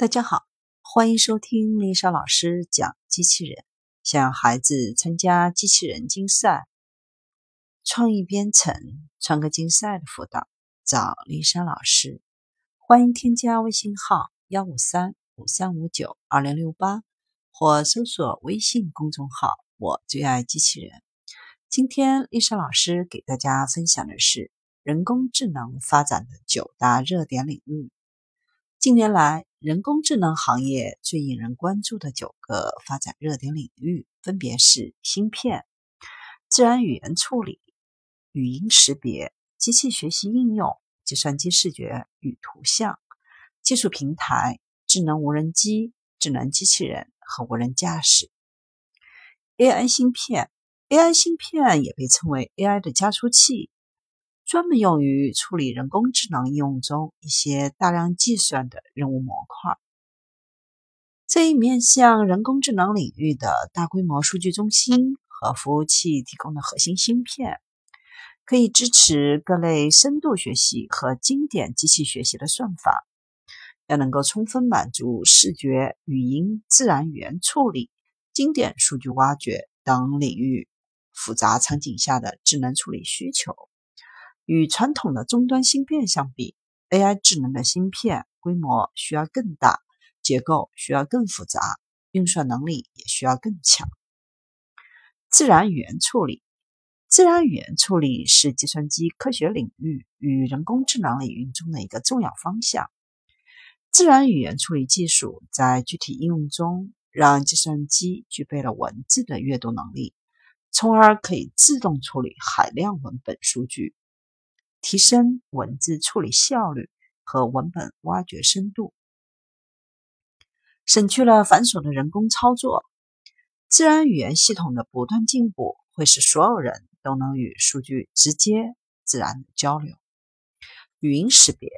大家好，欢迎收听丽莎老师讲机器人。想让孩子参加机器人竞赛、创意编程、创客竞赛的辅导，找丽莎老师。欢迎添加微信号幺五三五三五九二零六八，或搜索微信公众号“我最爱机器人”。今天丽莎老师给大家分享的是人工智能发展的九大热点领域。近年来，人工智能行业最引人关注的九个发展热点领域，分别是芯片、自然语言处理、语音识别、机器学习应用、计算机视觉与图像、技术平台、智能无人机、智能机器人和无人驾驶。AI 芯片，AI 芯片也被称为 AI 的加速器。专门用于处理人工智能应用中一些大量计算的任务模块。这一面向人工智能领域的大规模数据中心和服务器提供的核心芯片，可以支持各类深度学习和经典机器学习的算法，要能够充分满足视觉、语音、自然语言处理、经典数据挖掘等领域复杂场景下的智能处理需求。与传统的终端芯片相比，AI 智能的芯片规模需要更大，结构需要更复杂，运算能力也需要更强。自然语言处理，自然语言处理是计算机科学领域与人工智能领域中的一个重要方向。自然语言处理技术在具体应用中，让计算机具备了文字的阅读能力，从而可以自动处理海量文本数据。提升文字处理效率和文本挖掘深度，省去了繁琐的人工操作。自然语言系统的不断进步，会使所有人都能与数据直接、自然的交流。语音识别，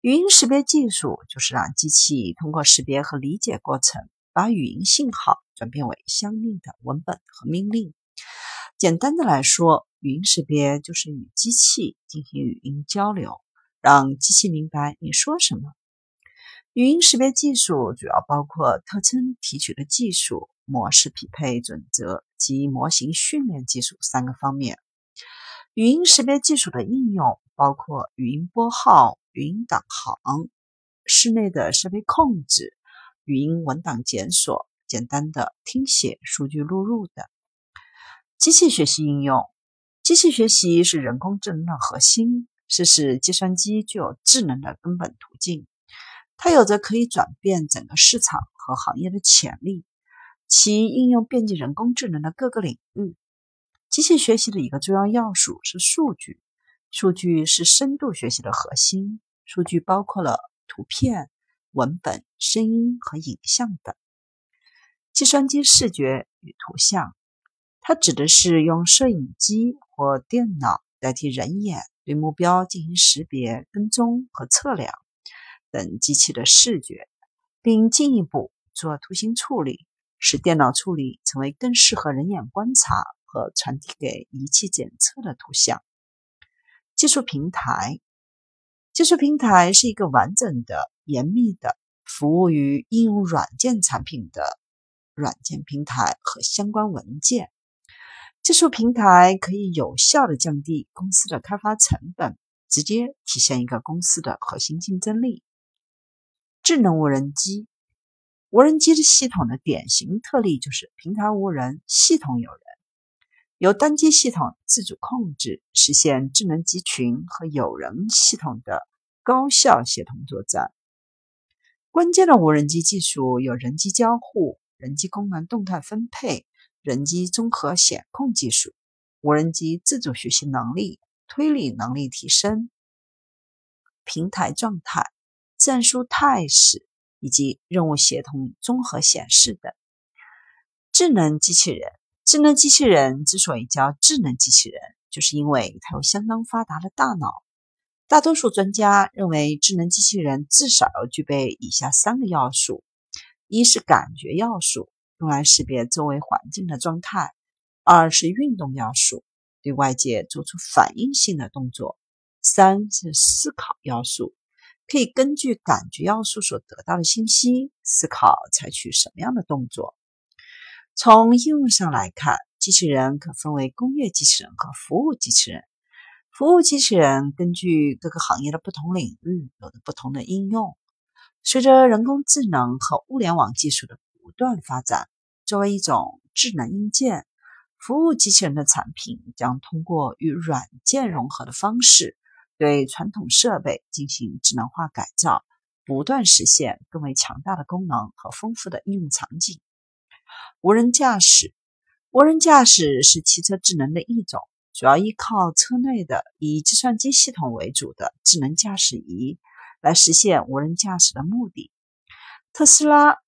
语音识别技术就是让机器通过识别和理解过程，把语音信号转变为相应的文本和命令。简单的来说，语音识别就是与机器进行语音交流，让机器明白你说什么。语音识别技术主要包括特征提取的技术、模式匹配准则及模型训练技术三个方面。语音识别技术的应用包括语音拨号、语音导航、室内的设备控制、语音文档检索、简单的听写数据录入等。机器学习应用，机器学习是人工智能的核心，是使计算机具有智能的根本途径。它有着可以转变整个市场和行业的潜力，其应用遍及人工智能的各个领域。机器学习的一个重要要素是数据，数据是深度学习的核心。数据包括了图片、文本、声音和影像等。计算机视觉与图像。它指的是用摄影机或电脑代替人眼，对目标进行识别、跟踪和测量等机器的视觉，并进一步做图形处理，使电脑处理成为更适合人眼观察和传递给仪器检测的图像。技术平台，技术平台是一个完整的、严密的服务于应用软件产品的软件平台和相关文件。技术平台可以有效的降低公司的开发成本，直接体现一个公司的核心竞争力。智能无人机，无人机的系统的典型特例就是平台无人，系统有人，由单机系统自主控制，实现智能集群和有人系统的高效协同作战。关键的无人机技术有人机交互、人机功能动态分配。人机综合显控技术、无人机自主学习能力、推理能力提升、平台状态、战术态势以及任务协同综合显示等。智能机器人，智能机器人之所以叫智能机器人，就是因为它有相当发达的大脑。大多数专家认为，智能机器人至少要具备以下三个要素：一是感觉要素。用来识别周围环境的状态。二是运动要素，对外界做出反应性的动作。三是思考要素，可以根据感觉要素所得到的信息，思考采取什么样的动作。从应用上来看，机器人可分为工业机器人和服务机器人。服务机器人根据各个行业的不同领域，有着不同的应用。随着人工智能和物联网技术的不断发展，作为一种智能硬件，服务机器人的产品将通过与软件融合的方式。对传统设备进行智能化改造，不断实现更为强大的功能和丰富的应用场景。无人驾驶，无人驾驶是汽车智能的一种，主要依靠车内的以计算机系统为主的智能驾驶仪来实现无人驾驶的目的。特斯拉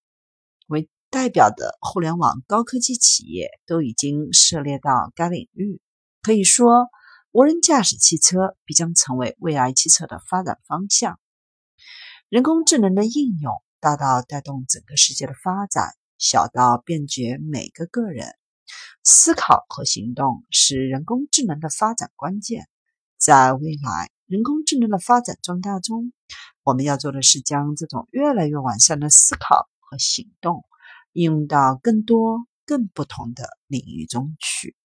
为代表的互联网高科技企业都已经涉猎到该领域，可以说。无人驾驶汽车必将成为未来汽车的发展方向。人工智能的应用大到带动整个世界的发展，小到便捷每个个人。思考和行动是人工智能的发展关键。在未来人工智能的发展壮大中，我们要做的是将这种越来越完善的思考和行动应用到更多、更不同的领域中去。